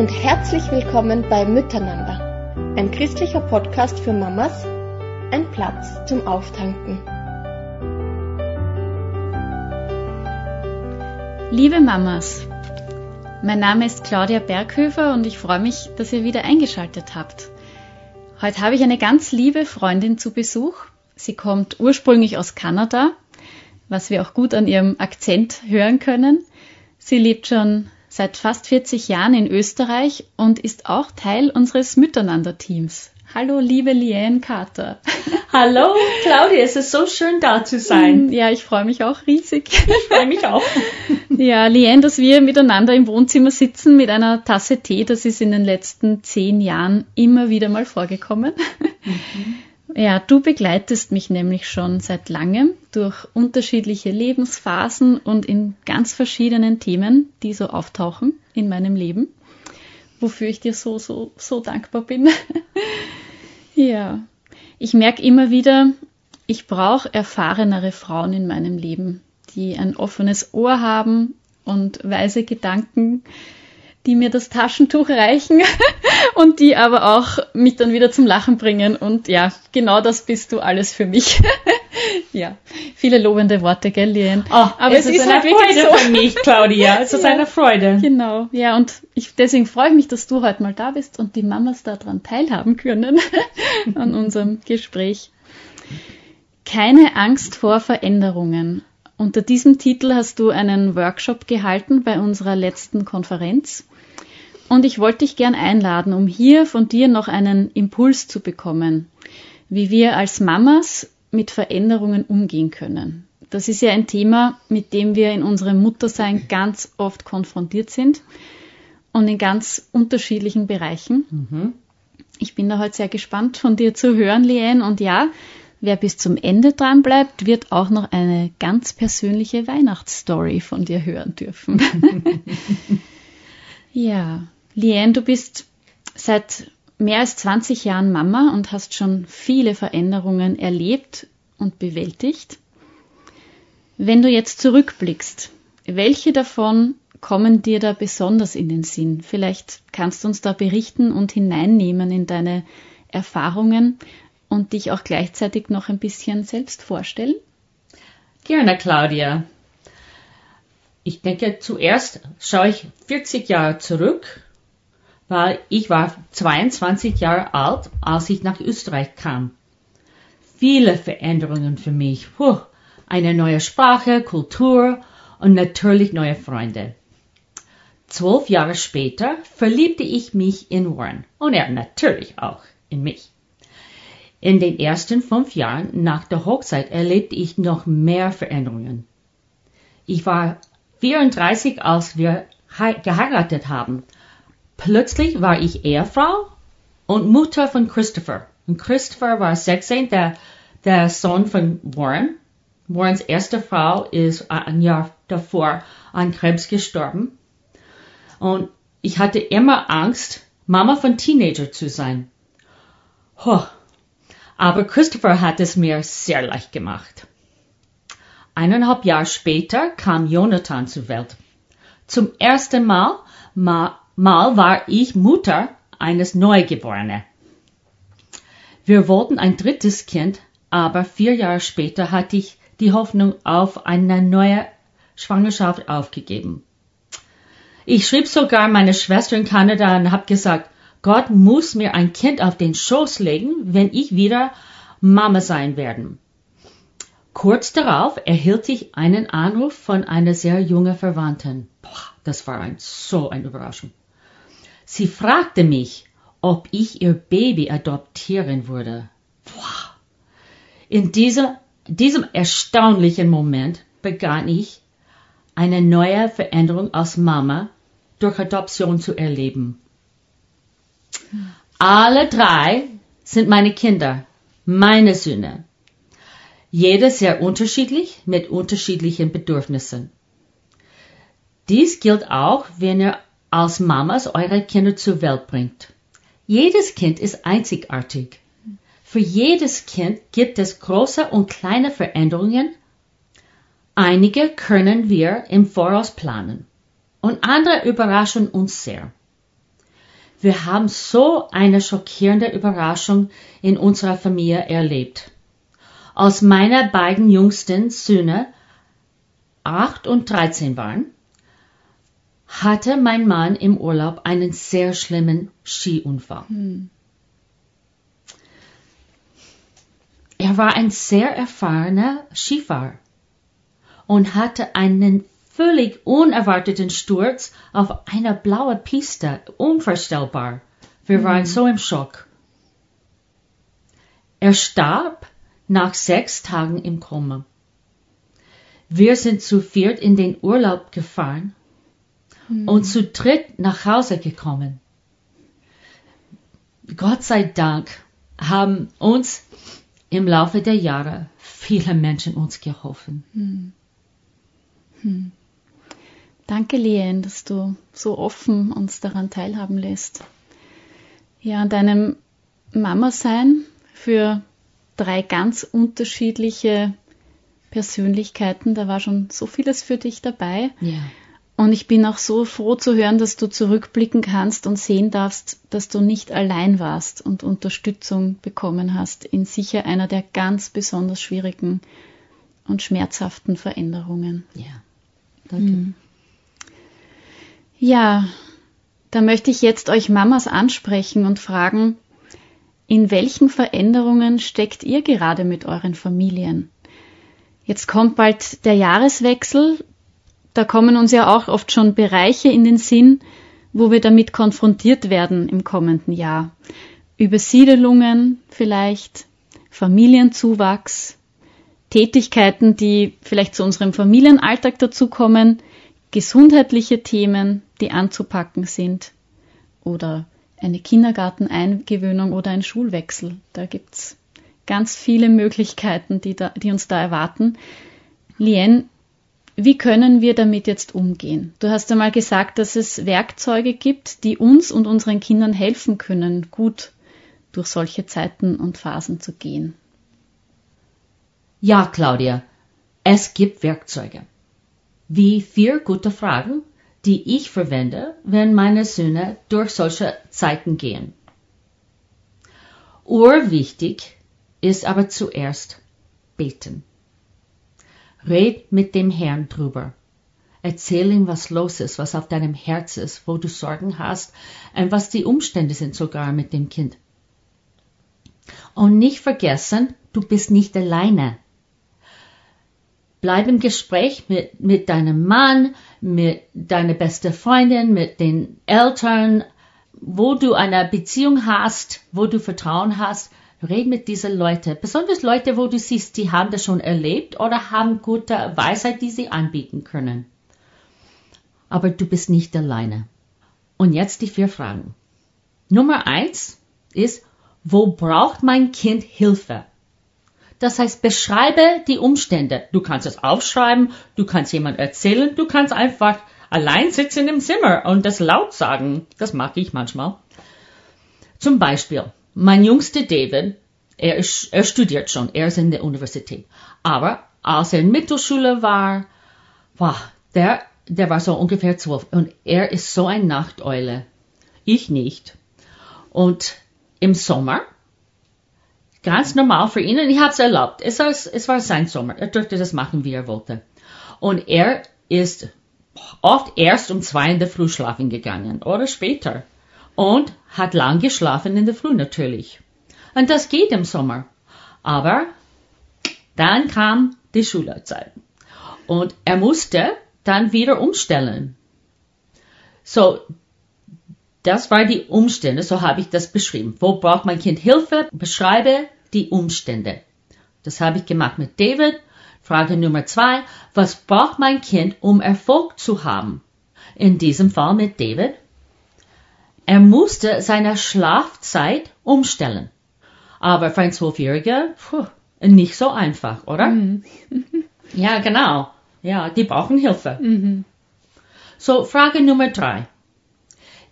und herzlich willkommen bei Miteinander, ein christlicher Podcast für Mamas, ein Platz zum Auftanken. Liebe Mamas, mein Name ist Claudia Berghöfer und ich freue mich, dass ihr wieder eingeschaltet habt. Heute habe ich eine ganz liebe Freundin zu Besuch. Sie kommt ursprünglich aus Kanada, was wir auch gut an ihrem Akzent hören können. Sie lebt schon seit fast 40 Jahren in Österreich und ist auch Teil unseres Miteinander-Teams. Hallo, liebe Liane Carter. Hallo, Claudia, es ist so schön da zu sein. Mm, ja, ich freue mich auch riesig. Ich freue mich auch. Ja, Liane, dass wir miteinander im Wohnzimmer sitzen mit einer Tasse Tee, das ist in den letzten zehn Jahren immer wieder mal vorgekommen. Mhm. Ja, du begleitest mich nämlich schon seit langem durch unterschiedliche Lebensphasen und in ganz verschiedenen Themen, die so auftauchen in meinem Leben, wofür ich dir so, so, so dankbar bin. ja, ich merke immer wieder, ich brauche erfahrenere Frauen in meinem Leben, die ein offenes Ohr haben und weise Gedanken, die mir das Taschentuch reichen und die aber auch mich dann wieder zum Lachen bringen. Und ja, genau das bist du alles für mich. ja, viele lobende Worte, gell, Lien? Oh, aber es, es ist, ist eine halt Freude so. für mich, Claudia. Es ist ja, eine Freude. Genau, ja, und ich, deswegen freue ich mich, dass du heute mal da bist und die Mamas daran teilhaben können an unserem Gespräch. Keine Angst vor Veränderungen. Unter diesem Titel hast du einen Workshop gehalten bei unserer letzten Konferenz. Und ich wollte dich gern einladen, um hier von dir noch einen Impuls zu bekommen, wie wir als Mamas mit Veränderungen umgehen können. Das ist ja ein Thema, mit dem wir in unserem Muttersein ganz oft konfrontiert sind und in ganz unterschiedlichen Bereichen. Mhm. Ich bin da heute sehr gespannt von dir zu hören, Liane. Und ja, wer bis zum Ende dran bleibt, wird auch noch eine ganz persönliche Weihnachtsstory von dir hören dürfen. ja, Liane, du bist seit mehr als 20 Jahren Mama und hast schon viele Veränderungen erlebt und bewältigt. Wenn du jetzt zurückblickst, welche davon kommen dir da besonders in den Sinn? Vielleicht kannst du uns da berichten und hineinnehmen in deine Erfahrungen und dich auch gleichzeitig noch ein bisschen selbst vorstellen? Gerne, Claudia. Ich denke, zuerst schaue ich 40 Jahre zurück weil ich war 22 Jahre alt, als ich nach Österreich kam. Viele Veränderungen für mich. Puh, eine neue Sprache, Kultur und natürlich neue Freunde. Zwölf Jahre später verliebte ich mich in Warren und er natürlich auch in mich. In den ersten fünf Jahren nach der Hochzeit erlebte ich noch mehr Veränderungen. Ich war 34, als wir geheiratet haben Plötzlich war ich Ehefrau und Mutter von Christopher. Und Christopher war 16, der, der Sohn von Warren. Warrens erste Frau ist ein Jahr davor an Krebs gestorben. Und ich hatte immer Angst, Mama von Teenager zu sein. Huh. Aber Christopher hat es mir sehr leicht gemacht. Eineinhalb Jahre später kam Jonathan zur Welt. Zum ersten Mal Mal war ich Mutter eines Neugeborenen. Wir wollten ein drittes Kind, aber vier Jahre später hatte ich die Hoffnung auf eine neue Schwangerschaft aufgegeben. Ich schrieb sogar meine Schwester in Kanada und habe gesagt, Gott muss mir ein Kind auf den Schoß legen, wenn ich wieder Mama sein werde. Kurz darauf erhielt ich einen Anruf von einer sehr jungen Verwandten. Boah, das war ein, so eine Überraschung. Sie fragte mich, ob ich ihr Baby adoptieren würde. In diesem, diesem erstaunlichen Moment begann ich, eine neue Veränderung als Mama durch Adoption zu erleben. Alle drei sind meine Kinder, meine Söhne. Jeder sehr unterschiedlich mit unterschiedlichen Bedürfnissen. Dies gilt auch, wenn ihr als Mamas eure Kinder zur Welt bringt. Jedes Kind ist einzigartig. Für jedes Kind gibt es große und kleine Veränderungen. Einige können wir im Voraus planen und andere überraschen uns sehr. Wir haben so eine schockierende Überraschung in unserer Familie erlebt. Als meine beiden jüngsten Söhne acht und dreizehn waren, hatte mein Mann im Urlaub einen sehr schlimmen Skiunfall. Hm. Er war ein sehr erfahrener Skifahrer und hatte einen völlig unerwarteten Sturz auf einer blauen Piste. Unvorstellbar. Wir mhm. waren so im Schock. Er starb nach sechs Tagen im Koma. Wir sind zu viert in den Urlaub gefahren mhm. und zu dritt nach Hause gekommen. Gott sei Dank haben uns im Laufe der Jahre viele Menschen uns geholfen. Mhm. Hm. Danke, Lien, dass du so offen uns daran teilhaben lässt. Ja, an deinem Mama-Sein für drei ganz unterschiedliche Persönlichkeiten, da war schon so vieles für dich dabei. Ja. Und ich bin auch so froh zu hören, dass du zurückblicken kannst und sehen darfst, dass du nicht allein warst und Unterstützung bekommen hast in sicher einer der ganz besonders schwierigen und schmerzhaften Veränderungen. Ja. Danke. Mhm. Ja, da möchte ich jetzt euch Mamas ansprechen und fragen, in welchen Veränderungen steckt ihr gerade mit euren Familien? Jetzt kommt bald der Jahreswechsel. Da kommen uns ja auch oft schon Bereiche in den Sinn, wo wir damit konfrontiert werden im kommenden Jahr. Übersiedelungen vielleicht, Familienzuwachs, Tätigkeiten, die vielleicht zu unserem Familienalltag dazukommen, gesundheitliche Themen, die anzupacken sind oder eine Kindergarteneingewöhnung oder ein Schulwechsel. Da gibt's ganz viele Möglichkeiten, die, da, die uns da erwarten. Lien, wie können wir damit jetzt umgehen? Du hast einmal gesagt, dass es Werkzeuge gibt, die uns und unseren Kindern helfen können, gut durch solche Zeiten und Phasen zu gehen. Ja, Claudia, es gibt Werkzeuge. Wie vier gute Fragen, die ich verwende, wenn meine Söhne durch solche Zeiten gehen. Urwichtig ist aber zuerst beten. Red mit dem Herrn drüber. Erzähl ihm, was los ist, was auf deinem Herz ist, wo du Sorgen hast und was die Umstände sind sogar mit dem Kind. Und nicht vergessen, du bist nicht alleine bleib im Gespräch mit, mit deinem Mann, mit deiner besten Freundin, mit den Eltern, wo du eine Beziehung hast, wo du Vertrauen hast. Red mit diesen Leuten, besonders Leute, wo du siehst, die haben das schon erlebt oder haben gute Weisheit, die sie anbieten können. Aber du bist nicht alleine. Und jetzt die vier Fragen. Nummer eins ist, wo braucht mein Kind Hilfe? Das heißt, beschreibe die Umstände. Du kannst es aufschreiben, du kannst jemand erzählen, du kannst einfach allein sitzen im Zimmer und das laut sagen. Das mag ich manchmal. Zum Beispiel, mein jüngster David, er, ist, er studiert schon, er ist in der Universität. Aber als er in Mittelschule war, wow, der, der war so ungefähr zwölf und er ist so ein Nachteule. Ich nicht. Und im Sommer Ganz normal für ihn und ich habe es erlaubt. Es war sein Sommer. Er durfte das machen, wie er wollte. Und er ist oft erst um zwei in der Früh schlafen gegangen oder später. Und hat lang geschlafen in der Früh natürlich. Und das geht im Sommer. Aber dann kam die Schulzeit. Und er musste dann wieder umstellen. So, das war die Umstände, so habe ich das beschrieben. Wo braucht mein Kind Hilfe? Beschreibe die Umstände. Das habe ich gemacht mit David. Frage Nummer zwei. Was braucht mein Kind, um Erfolg zu haben? In diesem Fall mit David. Er musste seine Schlafzeit umstellen. Aber für ein Zwölfjähriger, nicht so einfach, oder? Mhm. ja, genau. Ja, die brauchen Hilfe. Mhm. So, Frage Nummer drei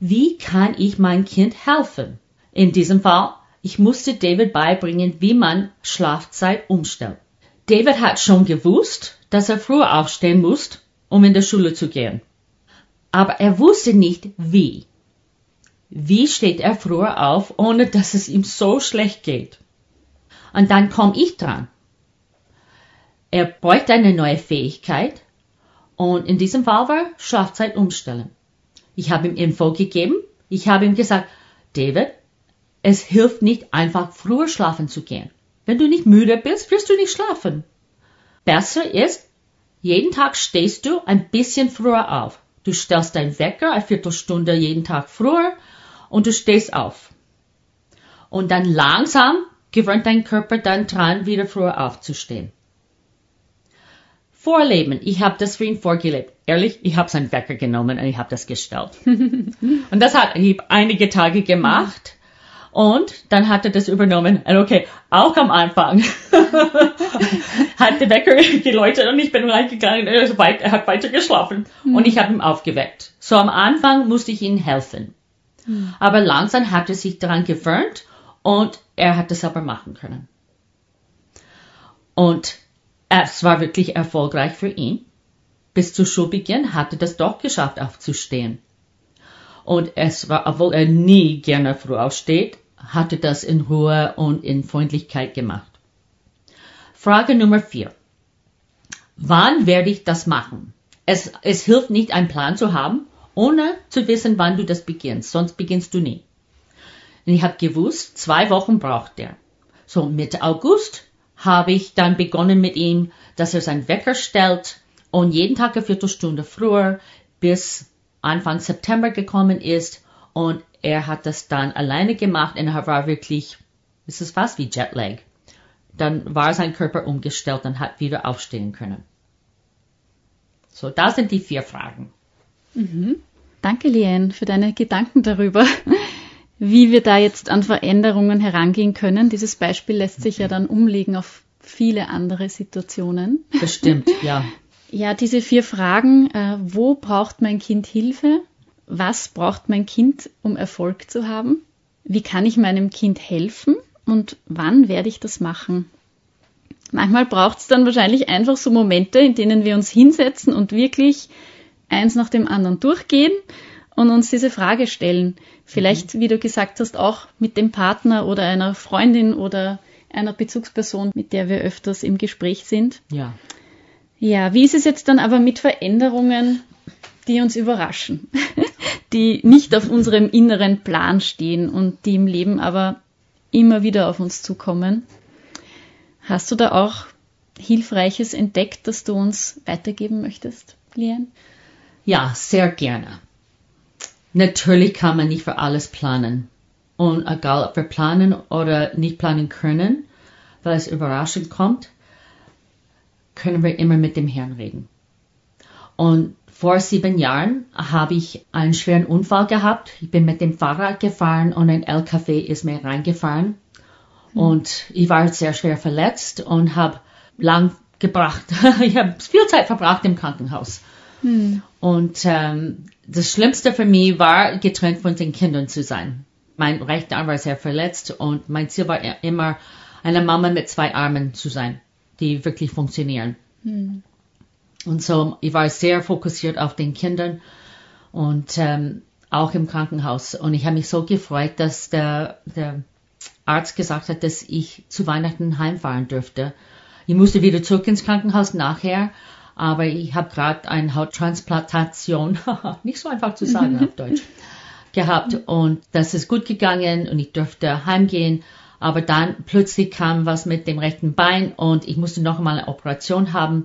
wie kann ich mein Kind helfen? In diesem Fall, ich musste David beibringen, wie man Schlafzeit umstellt. David hat schon gewusst, dass er früher aufstehen muss, um in der Schule zu gehen. Aber er wusste nicht wie. Wie steht er früher auf, ohne dass es ihm so schlecht geht. Und dann komme ich dran. Er bräuchte eine neue Fähigkeit und in diesem Fall war Schlafzeit umstellen. Ich habe ihm Info gegeben. Ich habe ihm gesagt, David, es hilft nicht einfach früher schlafen zu gehen. Wenn du nicht müde bist, wirst du nicht schlafen. Besser ist, jeden Tag stehst du ein bisschen früher auf. Du stellst deinen Wecker eine Viertelstunde jeden Tag früher und du stehst auf. Und dann langsam gewöhnt dein Körper dann dran, wieder früher aufzustehen. Vorleben. Ich habe das für ihn vorgelebt. Ehrlich, ich habe seinen Wecker genommen und ich habe das gestellt. und das hat ich einige Tage gemacht. Und dann hat er das übernommen. Und okay, auch am Anfang hat der Wecker geläutet und ich bin reingegangen. Er, weit, er hat weiter geschlafen mhm. und ich habe ihn aufgeweckt. So am Anfang musste ich ihm helfen. Mhm. Aber langsam hat er sich daran gewöhnt und er hat es aber machen können. Und es war wirklich erfolgreich für ihn. Bis zu Schulbeginn hatte das doch geschafft, aufzustehen. Und es war, obwohl er nie gerne früh aufsteht, hatte das in Ruhe und in Freundlichkeit gemacht. Frage Nummer vier. Wann werde ich das machen? Es, es hilft nicht, einen Plan zu haben, ohne zu wissen, wann du das beginnst. Sonst beginnst du nie. Und ich habe gewusst, zwei Wochen braucht er. So Mitte August habe ich dann begonnen mit ihm, dass er seinen Wecker stellt und jeden Tag eine Viertelstunde früher bis Anfang September gekommen ist und er hat das dann alleine gemacht und er war wirklich, es ist fast wie Jetlag. Dann war sein Körper umgestellt und hat wieder aufstehen können. So, das sind die vier Fragen. Mhm. Danke, Lien, für deine Gedanken darüber, wie wir da jetzt an Veränderungen herangehen können. Dieses Beispiel lässt sich ja dann umlegen auf viele andere Situationen. Bestimmt, ja. Ja, diese vier Fragen, äh, wo braucht mein Kind Hilfe? Was braucht mein Kind, um Erfolg zu haben? Wie kann ich meinem Kind helfen? Und wann werde ich das machen? Manchmal braucht es dann wahrscheinlich einfach so Momente, in denen wir uns hinsetzen und wirklich eins nach dem anderen durchgehen und uns diese Frage stellen. Vielleicht, mhm. wie du gesagt hast, auch mit dem Partner oder einer Freundin oder einer Bezugsperson, mit der wir öfters im Gespräch sind. Ja. Ja, wie ist es jetzt dann aber mit Veränderungen, die uns überraschen, die nicht auf unserem inneren Plan stehen und die im Leben aber immer wieder auf uns zukommen? Hast du da auch Hilfreiches entdeckt, das du uns weitergeben möchtest, Lian? Ja, sehr gerne. Natürlich kann man nicht für alles planen. Und egal, ob wir planen oder nicht planen können, weil es überraschend kommt, können wir immer mit dem Herrn reden. Und vor sieben Jahren habe ich einen schweren Unfall gehabt. Ich bin mit dem Fahrrad gefahren und ein LKW ist mir reingefahren. Mhm. Und ich war sehr schwer verletzt und habe lang gebracht. ich habe viel Zeit verbracht im Krankenhaus. Mhm. Und ähm, das Schlimmste für mich war, getrennt von den Kindern zu sein. Mein rechter Arm war sehr verletzt und mein Ziel war immer, eine Mama mit zwei Armen zu sein, die wirklich funktionieren. Mhm. Und so, ich war sehr fokussiert auf den Kindern und ähm, auch im Krankenhaus. Und ich habe mich so gefreut, dass der, der Arzt gesagt hat, dass ich zu Weihnachten heimfahren dürfte. Ich musste wieder zurück ins Krankenhaus nachher, aber ich habe gerade eine Hauttransplantation, nicht so einfach zu sagen auf Deutsch, gehabt und das ist gut gegangen und ich durfte heimgehen. Aber dann plötzlich kam was mit dem rechten Bein und ich musste noch einmal eine Operation haben.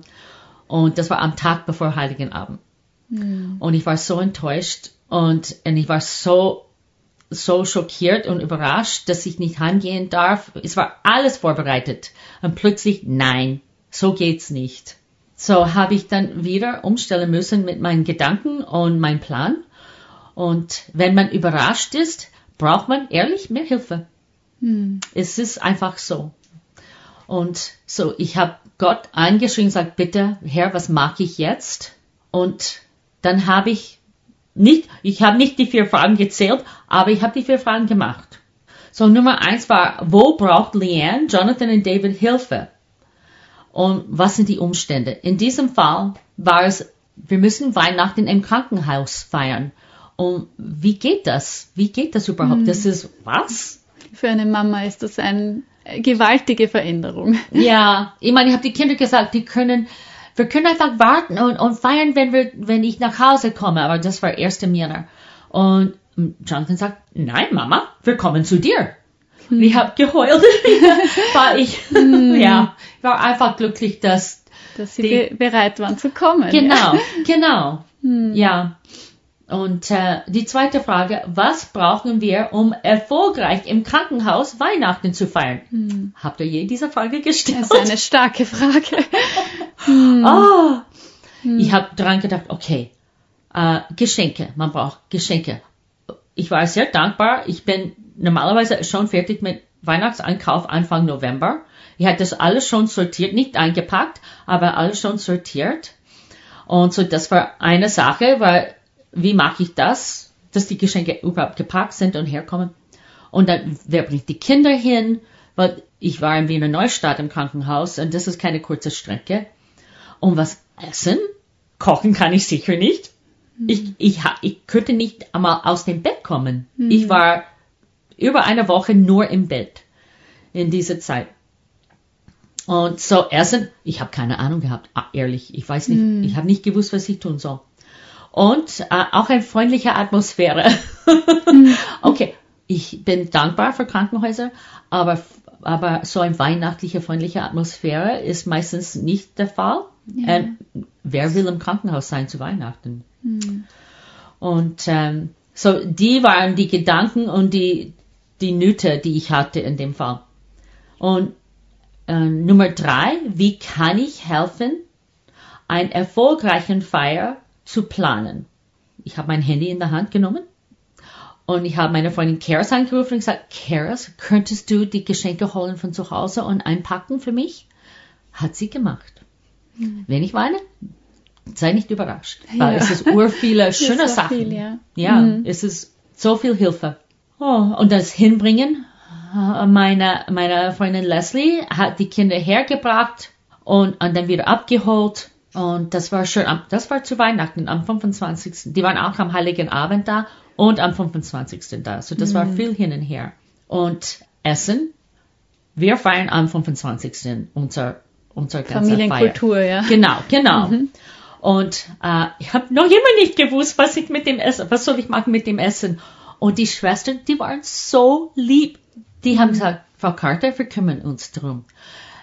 Und das war am Tag bevor Heiligen Abend. Mhm. Und ich war so enttäuscht und, und ich war so, so schockiert und überrascht, dass ich nicht heimgehen darf. Es war alles vorbereitet. Und plötzlich, nein, so geht's nicht. So habe ich dann wieder umstellen müssen mit meinen Gedanken und meinem Plan. Und wenn man überrascht ist, braucht man ehrlich mehr Hilfe. Hm. Es ist einfach so. Und so, ich habe Gott angeschrieben gesagt, bitte, Herr, was mache ich jetzt? Und dann habe ich nicht, ich habe nicht die vier Fragen gezählt, aber ich habe die vier Fragen gemacht. So, Nummer eins war, wo braucht Leanne, Jonathan und David Hilfe? Und was sind die Umstände? In diesem Fall war es, wir müssen Weihnachten im Krankenhaus feiern. Und wie geht das? Wie geht das überhaupt? Hm. Das ist was? Für eine Mama ist das eine gewaltige Veränderung. Ja, ich meine, ich habe die Kinder gesagt, die können, wir können einfach warten und, und feiern, wenn wir, wenn ich nach Hause komme. Aber das war 1. Jänner. Und Jonathan sagt, nein, Mama, wir kommen zu dir. Hm. Ich habe geheult, war ich, hm. ja, ich war einfach glücklich, dass dass sie die, bereit waren zu kommen. Genau, ja. genau, hm. ja. Und äh, die zweite Frage, was brauchen wir, um erfolgreich im Krankenhaus Weihnachten zu feiern? Hm. Habt ihr je diese Frage gestellt? Das ist eine starke Frage. hm. Oh, hm. Ich habe dran gedacht, okay, äh, Geschenke, man braucht Geschenke. Ich war sehr dankbar. Ich bin normalerweise schon fertig mit Weihnachtseinkauf Anfang November. Ich hatte das alles schon sortiert, nicht eingepackt, aber alles schon sortiert. Und so, das war eine Sache, weil wie mache ich das, dass die Geschenke überhaupt gepackt sind und herkommen? Und dann, wer bringt die Kinder hin? Weil ich war in Wiener Neustadt im Krankenhaus und das ist keine kurze Strecke. Und was essen? Kochen kann ich sicher nicht. Mhm. Ich, ich, ich könnte nicht einmal aus dem Bett kommen. Mhm. Ich war über eine Woche nur im Bett in dieser Zeit. Und so essen, ich habe keine Ahnung gehabt, ah, ehrlich, ich weiß nicht, mhm. ich habe nicht gewusst, was ich tun soll und äh, auch eine freundliche Atmosphäre. Mhm. okay, ich bin dankbar für Krankenhäuser, aber, aber so eine weihnachtliche, freundliche Atmosphäre ist meistens nicht der Fall. Ja. Ähm, wer will im Krankenhaus sein zu Weihnachten? Mhm. Und ähm, so, die waren die Gedanken und die, die Nöte, die ich hatte in dem Fall. Und äh, Nummer drei, wie kann ich helfen, einen erfolgreichen Feier zu planen. Ich habe mein Handy in der Hand genommen und ich habe meine Freundin Karis angerufen und gesagt, Karis, könntest du die Geschenke holen von zu Hause und einpacken für mich? Hat sie gemacht. Mhm. Wenn ich weine, sei nicht überrascht, weil ja. es ist ur viele schöne so Sachen. Viel, ja, ja mhm. es ist so viel Hilfe. Oh, und das Hinbringen, äh, meine, meine Freundin Leslie hat die Kinder hergebracht und, und dann wieder abgeholt und das war schön. Das war zu Weihnachten am 25. Die waren auch am Heiligen Abend da und am 25. da. So das mhm. war viel hin und her. Und Essen. Wir feiern am 25. unser, unser ganzer Familienkultur, Feier. ja. Genau, genau. Mhm. Und äh, ich habe noch immer nicht gewusst, was ich mit dem Essen, was soll ich machen mit dem Essen. Und die Schwestern, die waren so lieb. Die haben gesagt, Frau Carter, wir kümmern uns drum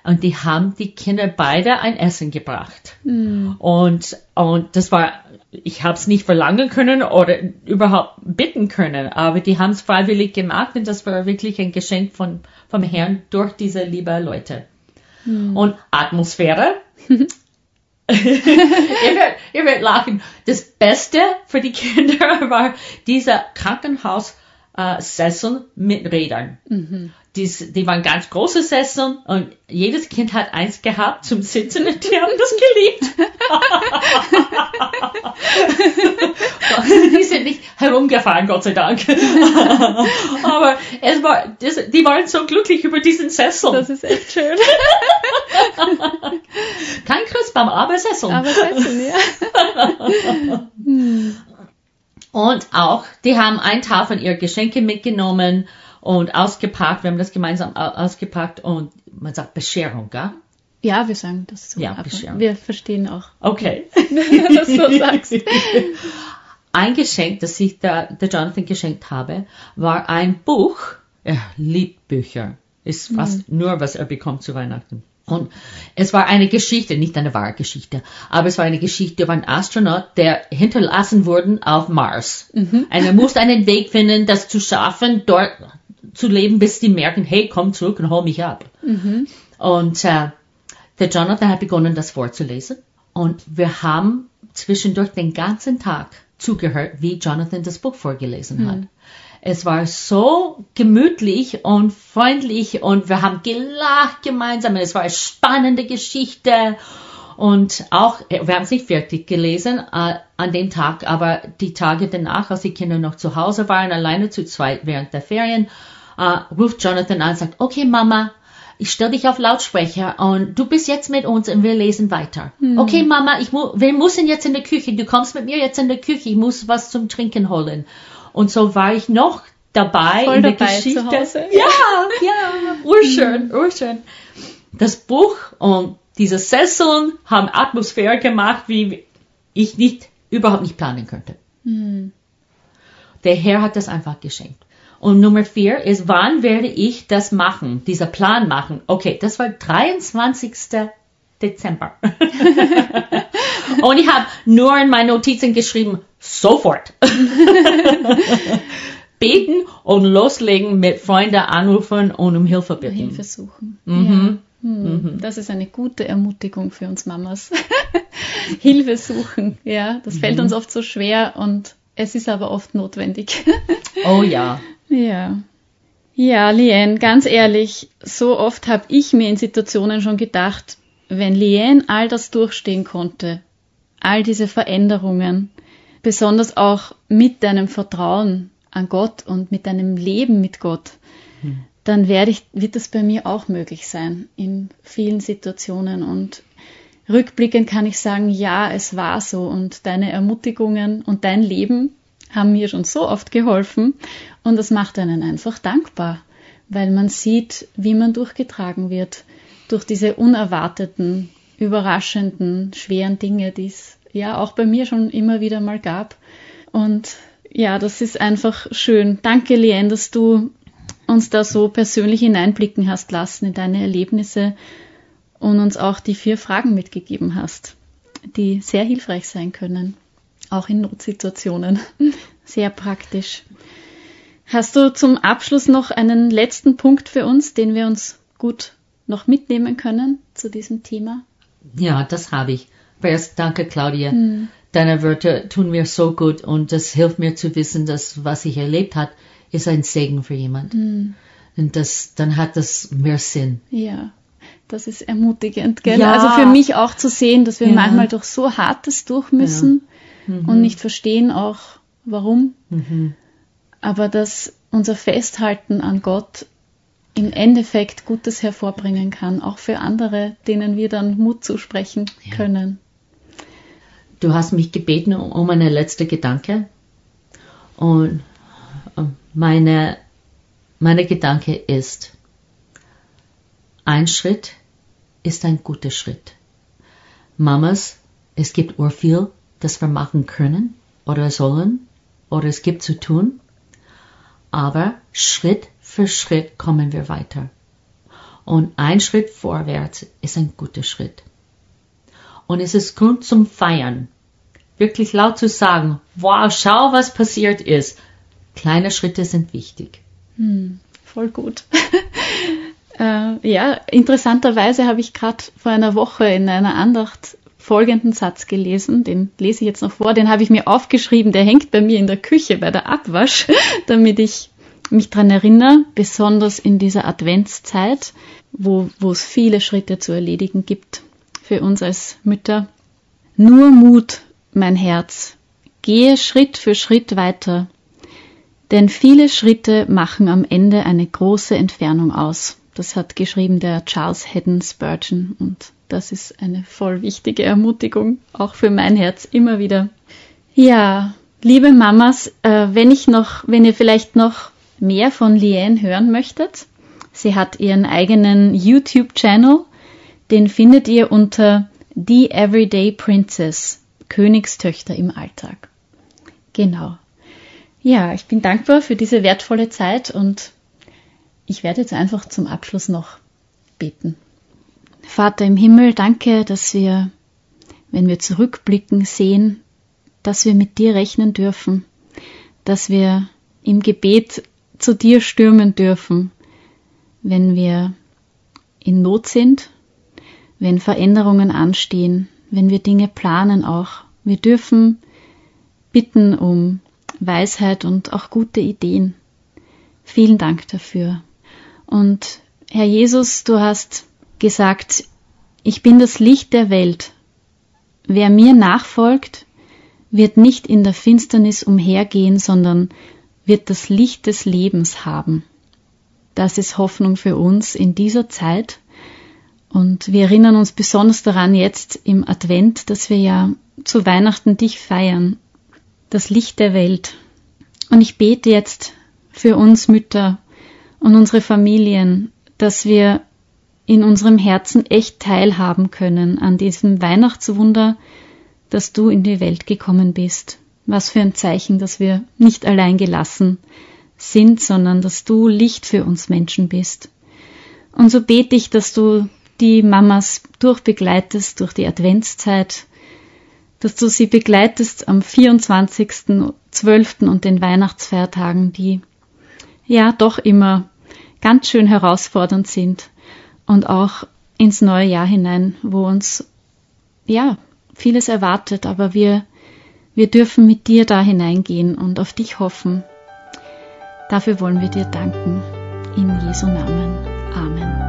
und die haben die Kinder beide ein Essen gebracht. Mhm. Und, und das war, ich habe es nicht verlangen können oder überhaupt bitten können, aber die haben es freiwillig gemacht und das war wirklich ein Geschenk von, vom Herrn durch diese liebe Leute. Mhm. Und Atmosphäre. ihr, werdet, ihr werdet lachen. Das Beste für die Kinder war dieser Krankenhaussessel äh, mit Rädern. Mhm die, die waren ganz große Sessel und jedes Kind hat eins gehabt zum Sitzen und die haben das geliebt. die sind nicht herumgefahren, Gott sei Dank. Aber es war, das, die waren so glücklich über diesen Sessel. Das ist echt schön. Kein Christbaum, aber Sessel. Aber Sessel, ja. Und auch, die haben einen Teil von ihren Geschenke mitgenommen und ausgepackt. Wir haben das gemeinsam ausgepackt und man sagt Bescherung, gell? Ja, wir sagen das so. Ja, Bescherung. Wir verstehen auch. Okay. Wenn du das so sagst. Ein Geschenk, das ich der, der Jonathan geschenkt habe, war ein Buch. Er liebt Bücher. Ist fast mhm. nur, was er bekommt zu Weihnachten. Und es war eine Geschichte, nicht eine wahre Geschichte, aber es war eine Geschichte über einen Astronaut, der hinterlassen wurde auf Mars. Mhm. Und er musste einen Weg finden, das zu schaffen, dort zu leben, bis die merken, hey, komm zurück und hol mich ab. Mhm. Und äh, der Jonathan hat begonnen, das vorzulesen. Und wir haben zwischendurch den ganzen Tag zugehört, wie Jonathan das Buch vorgelesen mhm. hat. Es war so gemütlich und freundlich und wir haben gelacht gemeinsam. Es war eine spannende Geschichte. Und auch, wir haben es nicht fertig gelesen äh, an dem Tag, aber die Tage danach, als die Kinder noch zu Hause waren, alleine zu zweit während der Ferien, äh, ruft Jonathan an und sagt, okay Mama, ich stelle dich auf Lautsprecher und du bist jetzt mit uns und wir lesen weiter. Okay, Mama, ich mu wir müssen jetzt in der Küche. Du kommst mit mir jetzt in der Küche. Ich muss was zum Trinken holen. Und so war ich noch dabei Voll in der dabei Geschichte. zu Hause. Ja, ja, urschön, urschön. Das Buch und diese Sesseln haben Atmosphäre gemacht, wie ich nicht, überhaupt nicht planen könnte. Der Herr hat das einfach geschenkt. Und Nummer vier ist, wann werde ich das machen, dieser Plan machen? Okay, das war 23. Dezember. und ich habe nur in meine Notizen geschrieben, sofort. Beten und loslegen mit Freunden anrufen und um Hilfe bitten. Hilfe suchen. Mhm. Ja. Hm. Das ist eine gute Ermutigung für uns Mamas. Hilfe suchen, ja, das fällt uns oft so schwer und es ist aber oft notwendig. Oh ja. ja. Ja, Lien, ganz ehrlich, so oft habe ich mir in Situationen schon gedacht, wenn Lien all das durchstehen konnte, all diese Veränderungen, besonders auch mit deinem Vertrauen an Gott und mit deinem Leben mit Gott, dann werde ich, wird das bei mir auch möglich sein in vielen Situationen. Und rückblickend kann ich sagen, ja, es war so und deine Ermutigungen und dein Leben haben mir schon so oft geholfen und das macht einen einfach dankbar, weil man sieht, wie man durchgetragen wird durch diese unerwarteten, überraschenden, schweren Dinge, die es ja auch bei mir schon immer wieder mal gab. Und ja, das ist einfach schön. Danke, Lien, dass du uns da so persönlich hineinblicken hast lassen in deine Erlebnisse und uns auch die vier Fragen mitgegeben hast, die sehr hilfreich sein können, auch in Notsituationen. Sehr praktisch. Hast du zum Abschluss noch einen letzten Punkt für uns, den wir uns gut noch mitnehmen können zu diesem Thema? Ja, das habe ich. Zuerst danke, Claudia. Deine Wörter tun mir so gut und das hilft mir zu wissen, dass was ich erlebt habe, ist ein Segen für jemand. Und das, dann hat das mehr Sinn. Ja, das ist ermutigend, gell? Ja. Also für mich auch zu sehen, dass wir Ja. manchmal durch so Hartes durch müssen und nicht verstehen auch, warum. Aber dass unser Festhalten an Gott im Endeffekt Gutes hervorbringen kann, auch für andere, denen wir dann Mut zusprechen können. Du hast mich gebeten um eine letzte Gedanke. Und meine, meine Gedanke ist, ein Schritt ist ein guter Schritt. Mamas, es gibt urviel, das wir machen können oder sollen oder es gibt zu tun. Aber Schritt für Schritt kommen wir weiter. Und ein Schritt vorwärts ist ein guter Schritt. Und es ist Grund zum Feiern. Wirklich laut zu sagen, wow, schau, was passiert ist. Kleine Schritte sind wichtig. Voll gut. äh, ja, interessanterweise habe ich gerade vor einer Woche in einer Andacht folgenden Satz gelesen, den lese ich jetzt noch vor, den habe ich mir aufgeschrieben, der hängt bei mir in der Küche bei der Abwasch, damit ich mich dran erinnere, besonders in dieser Adventszeit, wo, wo es viele Schritte zu erledigen gibt für uns als Mütter. Nur Mut, mein Herz, gehe Schritt für Schritt weiter, denn viele Schritte machen am Ende eine große Entfernung aus. Das hat geschrieben der Charles Haddon Spurgeon und das ist eine voll wichtige Ermutigung, auch für mein Herz immer wieder. Ja, liebe Mamas, äh, wenn ich noch, wenn ihr vielleicht noch mehr von Liane hören möchtet, sie hat ihren eigenen YouTube-Channel, den findet ihr unter The Everyday Princess, Königstöchter im Alltag. Genau. Ja, ich bin dankbar für diese wertvolle Zeit und ich werde jetzt einfach zum Abschluss noch beten. Vater im Himmel, danke, dass wir, wenn wir zurückblicken, sehen, dass wir mit dir rechnen dürfen, dass wir im Gebet zu dir stürmen dürfen, wenn wir in Not sind, wenn Veränderungen anstehen, wenn wir Dinge planen auch. Wir dürfen bitten um Weisheit und auch gute Ideen. Vielen Dank dafür. Und Herr Jesus, du hast gesagt, ich bin das Licht der Welt. Wer mir nachfolgt, wird nicht in der Finsternis umhergehen, sondern wird das Licht des Lebens haben. das ist Hoffnung für uns in dieser Zeit. Und wir erinnern uns besonders daran jetzt im Advent, dass wir ja zu Weihnachten dich feiern, das Licht der Welt. Und ich bete jetzt für uns Mütter und unsere Familien, dass wir in unserem Herzen echt teilhaben können an diesem Weihnachtswunder, dass du in die Welt gekommen bist. Was für ein Zeichen, dass wir nicht allein gelassen sind, sondern dass du Licht für uns Menschen bist. Und so bete ich, dass du die Mamas durchbegleitest durch die Adventszeit, dass du sie begleitest am 24.12. und den Weihnachtsfeiertagen, die ja doch immer ganz schön herausfordernd sind und auch ins neue Jahr hinein, wo uns ja vieles erwartet, aber wir wir dürfen mit dir da hineingehen und auf dich hoffen. Dafür wollen wir dir danken. In Jesu Namen. Amen.